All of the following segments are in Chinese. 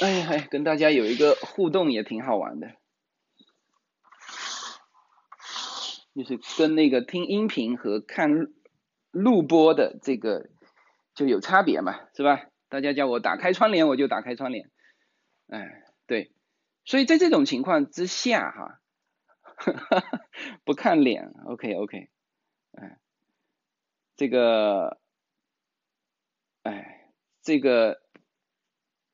哎呀，跟大家有一个互动也挺好玩的，就是跟那个听音频和看录播的这个就有差别嘛，是吧？大家叫我打开窗帘，我就打开窗帘。哎，对，所以在这种情况之下哈，不看脸，OK OK，哎，这个，哎，这个。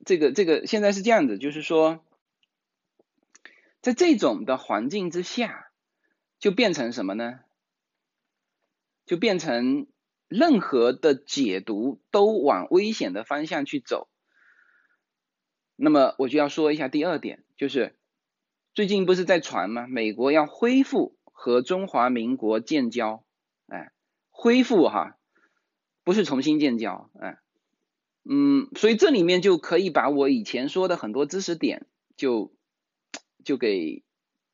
这个这个现在是这样子，就是说，在这种的环境之下，就变成什么呢？就变成任何的解读都往危险的方向去走。那么我就要说一下第二点，就是最近不是在传吗？美国要恢复和中华民国建交，哎，恢复哈，不是重新建交，哎。嗯，所以这里面就可以把我以前说的很多知识点就就给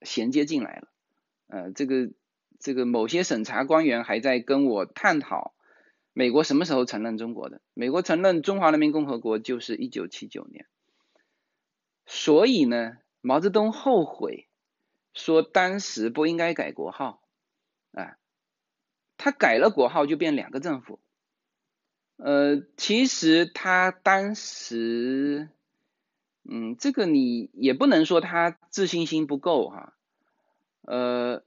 衔接进来了。呃，这个这个某些审查官员还在跟我探讨美国什么时候承认中国的？美国承认中华人民共和国就是一九七九年。所以呢，毛泽东后悔说当时不应该改国号，啊，他改了国号就变两个政府。呃，其实他当时，嗯，这个你也不能说他自信心不够哈，呃，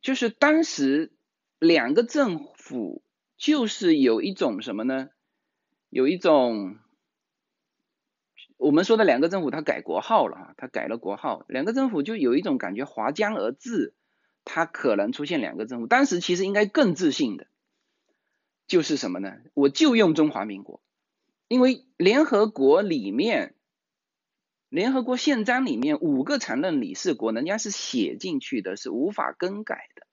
就是当时两个政府就是有一种什么呢？有一种我们说的两个政府，他改国号了哈，他改了国号，两个政府就有一种感觉划江而治，他可能出现两个政府，当时其实应该更自信的。就是什么呢？我就用中华民国，因为联合国里面，联合国宪章里面五个常任理事国，人家是写进去的，是无法更改的。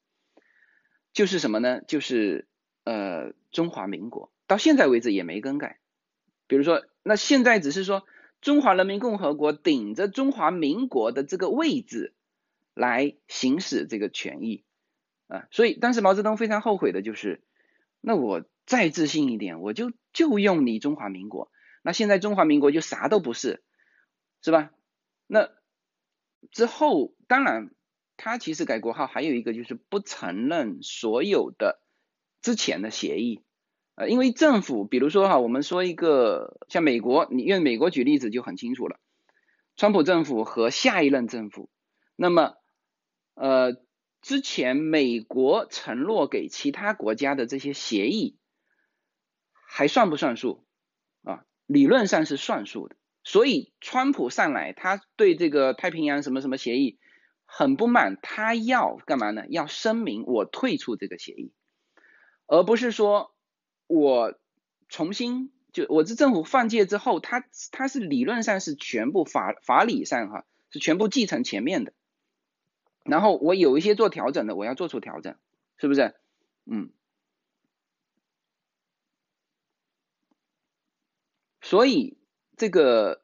就是什么呢？就是呃中华民国，到现在为止也没更改。比如说，那现在只是说中华人民共和国顶着中华民国的这个位置来行使这个权益啊，所以当时毛泽东非常后悔的就是。那我再自信一点，我就就用你中华民国。那现在中华民国就啥都不是，是吧？那之后当然，他其实改国号还有一个就是不承认所有的之前的协议，呃，因为政府，比如说哈，我们说一个像美国，你用美国举例子就很清楚了，川普政府和下一任政府，那么呃。之前美国承诺给其他国家的这些协议还算不算数啊？理论上是算数的。所以川普上来，他对这个太平洋什么什么协议很不满，他要干嘛呢？要声明我退出这个协议，而不是说我重新就我这政府换届之后，他他是理论上是全部法法理上哈是全部继承前面的。然后我有一些做调整的，我要做出调整，是不是？嗯。所以这个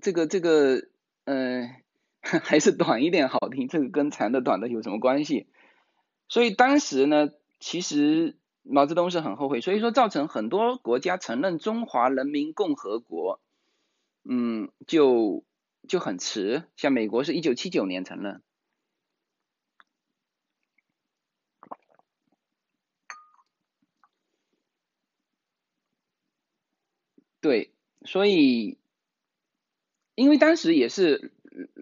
这个这个，嗯，还是短一点好听。这个跟长的短的有什么关系？所以当时呢，其实毛泽东是很后悔，所以说造成很多国家承认中华人民共和国，嗯，就就很迟。像美国是一九七九年承认。对，所以，因为当时也是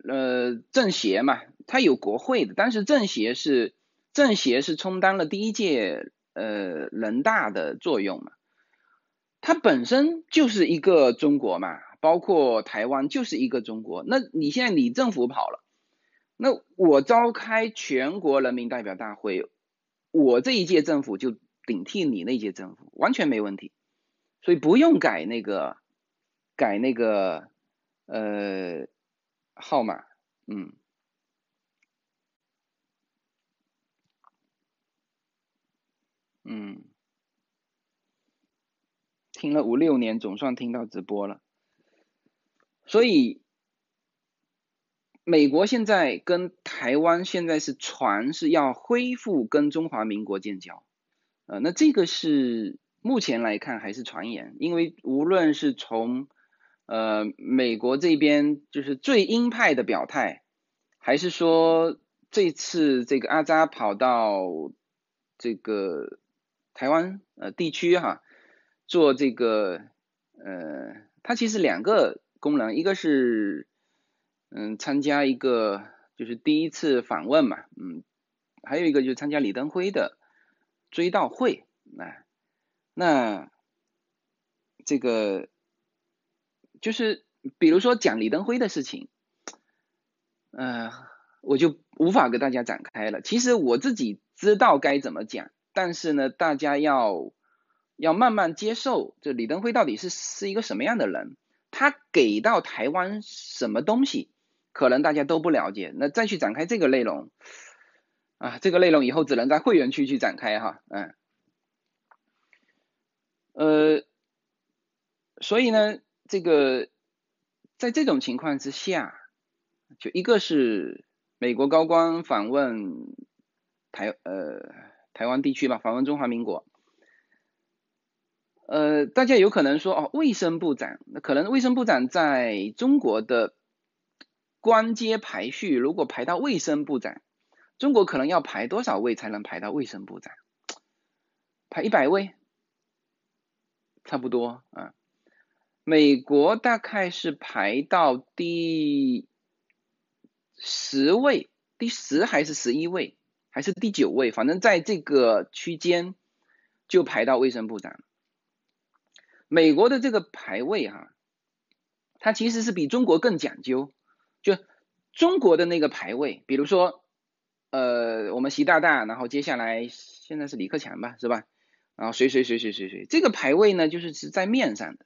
呃政协嘛，它有国会的，当时政协是政协是充当了第一届呃人大的作用嘛，它本身就是一个中国嘛，包括台湾就是一个中国，那你现在你政府跑了，那我召开全国人民代表大会，我这一届政府就顶替你那届政府，完全没问题。所以不用改那个，改那个呃号码，嗯，嗯，听了五六年，总算听到直播了。所以，美国现在跟台湾现在是传是要恢复跟中华民国建交，呃，那这个是。目前来看还是传言，因为无论是从呃，美国这边就是最鹰派的表态，还是说这次这个阿扎跑到这个台湾呃地区哈，做这个呃，他其实两个功能，一个是嗯参加一个就是第一次访问嘛，嗯，还有一个就是参加李登辉的追悼会，那那这个。就是比如说讲李登辉的事情，呃，我就无法给大家展开了。其实我自己知道该怎么讲，但是呢，大家要要慢慢接受，这李登辉到底是是一个什么样的人，他给到台湾什么东西，可能大家都不了解。那再去展开这个内容，啊，这个内容以后只能在会员区去展开哈，嗯，呃，所以呢。这个在这种情况之下，就一个是美国高官访问台呃台湾地区吧，访问中华民国。呃，大家有可能说哦，卫生部长，那可能卫生部长在中国的官阶排序，如果排到卫生部长，中国可能要排多少位才能排到卫生部长？排一百位，差不多啊。美国大概是排到第十位，第十还是十一位，还是第九位？反正在这个区间就排到卫生部长。美国的这个排位哈，它其实是比中国更讲究。就中国的那个排位，比如说，呃，我们习大大，然后接下来现在是李克强吧，是吧？然后谁谁谁谁谁谁，这个排位呢，就是是在面上的。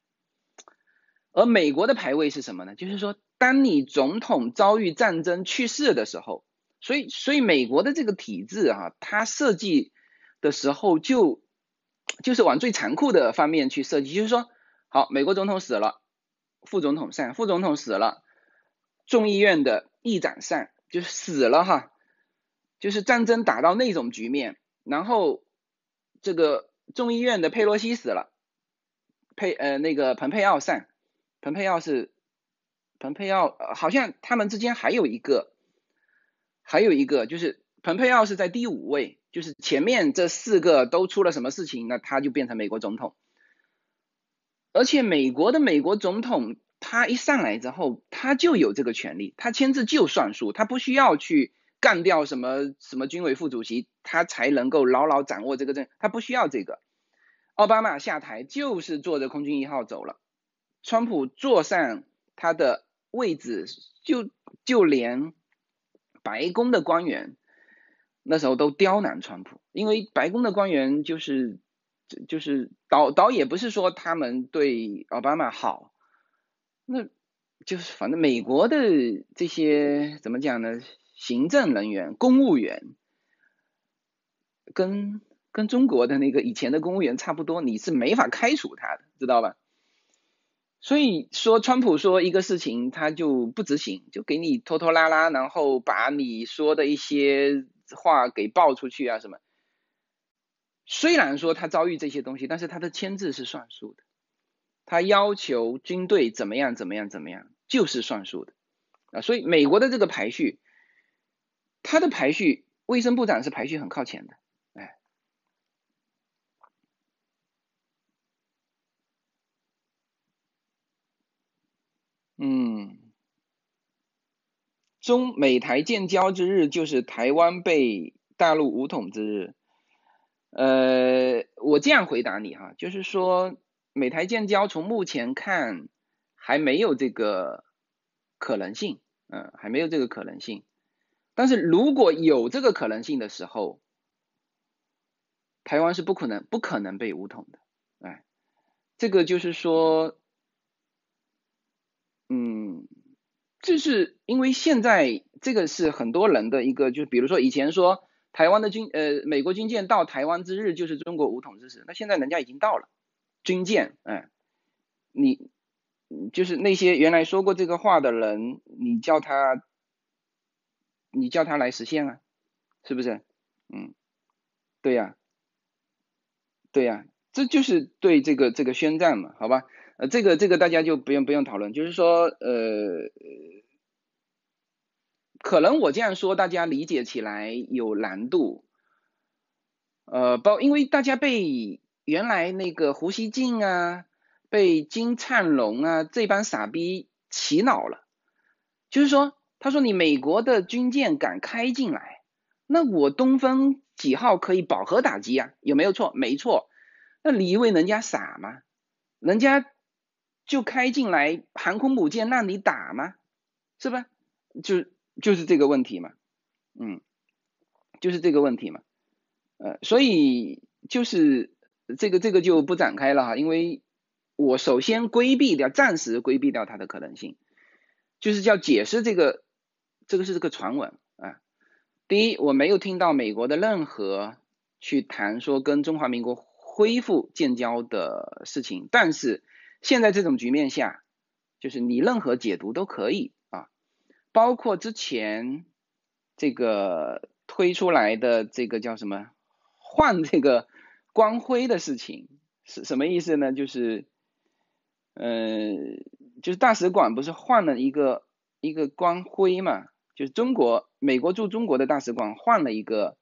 而美国的排位是什么呢？就是说，当你总统遭遇战争去世的时候，所以所以美国的这个体制哈，它设计的时候就就是往最残酷的方面去设计，就是说，好，美国总统死了，副总统上，副总统死了，众议院的议长上，就是死了哈，就是战争打到那种局面，然后这个众议院的佩洛西死了，佩呃那个蓬佩奥上。蓬佩奥是，蓬佩奥好像他们之间还有一个，还有一个就是蓬佩奥是在第五位，就是前面这四个都出了什么事情，那他就变成美国总统。而且美国的美国总统他一上来之后，他就有这个权利，他签字就算数，他不需要去干掉什么什么军委副主席，他才能够牢牢掌握这个政，他不需要这个。奥巴马下台就是坐着空军一号走了。川普坐上他的位置，就就连白宫的官员那时候都刁难川普，因为白宫的官员就是就是倒倒也不是说他们对奥巴马好，那就是反正美国的这些怎么讲呢？行政人员、公务员跟跟中国的那个以前的公务员差不多，你是没法开除他的，知道吧？所以说，川普说一个事情，他就不执行，就给你拖拖拉拉，然后把你说的一些话给爆出去啊什么。虽然说他遭遇这些东西，但是他的签字是算数的，他要求军队怎么样怎么样怎么样，就是算数的啊。所以美国的这个排序，他的排序，卫生部长是排序很靠前的。嗯，中美台建交之日就是台湾被大陆武统之日。呃，我这样回答你哈，就是说美台建交从目前看还没有这个可能性，嗯，还没有这个可能性。但是如果有这个可能性的时候，台湾是不可能不可能被武统的，哎，这个就是说。嗯，就是因为现在这个是很多人的一个，就比如说以前说台湾的军呃美国军舰到台湾之日就是中国武统之日，那现在人家已经到了军舰，嗯，你就是那些原来说过这个话的人，你叫他，你叫他来实现啊，是不是？嗯，对呀，对呀，这就是对这个这个宣战嘛，好吧？呃，这个这个大家就不用不用讨论，就是说呃，可能我这样说大家理解起来有难度，呃，包因为大家被原来那个胡锡进啊，被金灿荣啊这帮傻逼洗脑了，就是说他说你美国的军舰敢开进来，那我东风几号可以饱和打击啊，有没有错？没错，那你以为人家傻吗？人家。就开进来航空母舰让你打吗？是吧？就就是这个问题嘛，嗯，就是这个问题嘛，呃，所以就是这个这个就不展开了哈，因为我首先规避掉，暂时规避掉它的可能性，就是叫解释这个这个是这个传闻啊。第一，我没有听到美国的任何去谈说跟中华民国恢复建交的事情，但是。现在这种局面下，就是你任何解读都可以，包括之前这个推出来的这个叫什么换这个光辉的事情是什么意思呢？就是，呃，就是大使馆不是换了一个一个光辉嘛？就是中国美国驻中国的大使馆换了一个，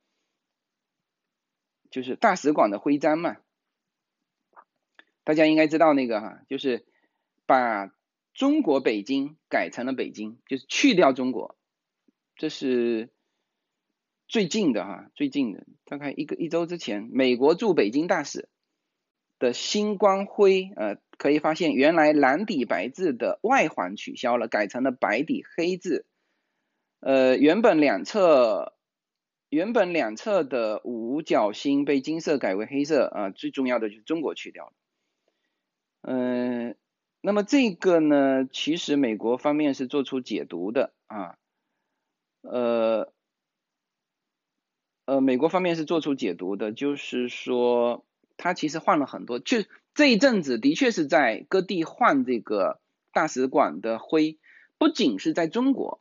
就是大使馆的徽章嘛。大家应该知道那个哈，就是把中国北京改成了北京，就是去掉中国，这是最近的哈，最近的大概一个一周之前，美国驻北京大使的新光辉，呃，可以发现原来蓝底白字的外环取消了，改成了白底黑字，呃，原本两侧原本两侧的五角星被金色改为黑色，啊，最重要的就是中国去掉了。嗯，那么这个呢，其实美国方面是做出解读的啊，呃，呃，美国方面是做出解读的，就是说他其实换了很多，就这一阵子的确是在各地换这个大使馆的徽，不仅是在中国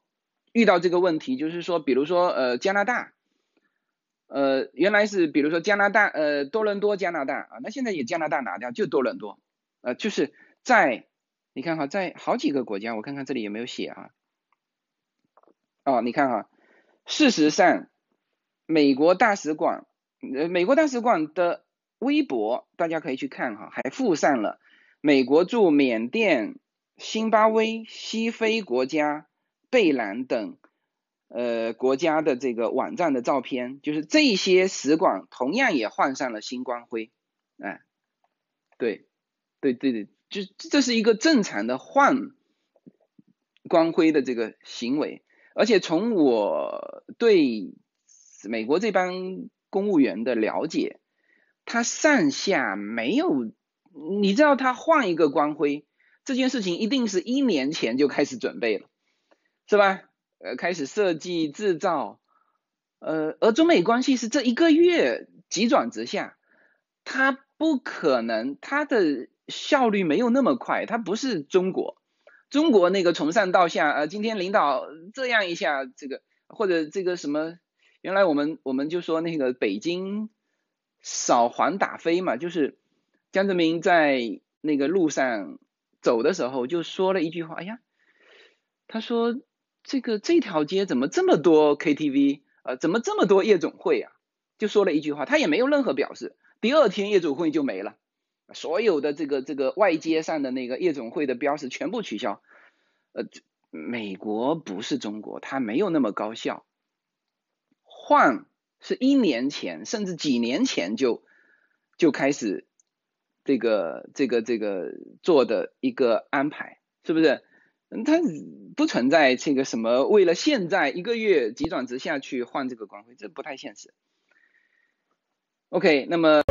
遇到这个问题，就是说，比如说呃加拿大，呃原来是比如说加拿大呃多伦多加拿大啊，那现在也加拿大拿掉，就多伦多。呃，就是在你看哈，在好几个国家，我看看这里有没有写啊？哦，你看哈，事实上，美国大使馆，呃，美国大使馆的微博大家可以去看哈，还附上了美国驻缅甸、辛巴威、西非国家、贝兰等呃国家的这个网站的照片，就是这些使馆同样也换上了新光辉，哎，对。对对对，就这是一个正常的换光辉的这个行为，而且从我对美国这帮公务员的了解，他上下没有，你知道他换一个光辉这件事情，一定是一年前就开始准备了，是吧？呃，开始设计制造，呃，而中美关系是这一个月急转直下，他不可能他的。效率没有那么快，它不是中国，中国那个从上到下，呃，今天领导这样一下，这个或者这个什么，原来我们我们就说那个北京扫黄打非嘛，就是江泽民在那个路上走的时候就说了一句话，哎呀，他说这个这条街怎么这么多 KTV，呃，怎么这么多夜总会啊？就说了一句话，他也没有任何表示，第二天夜总会就没了。所有的这个这个外街上的那个夜总会的标识全部取消，呃，美国不是中国，它没有那么高效。换是一年前甚至几年前就就开始这个这个这个做的一个安排，是不是？它不存在这个什么为了现在一个月急转直下去换这个光辉，这不太现实。OK，那么。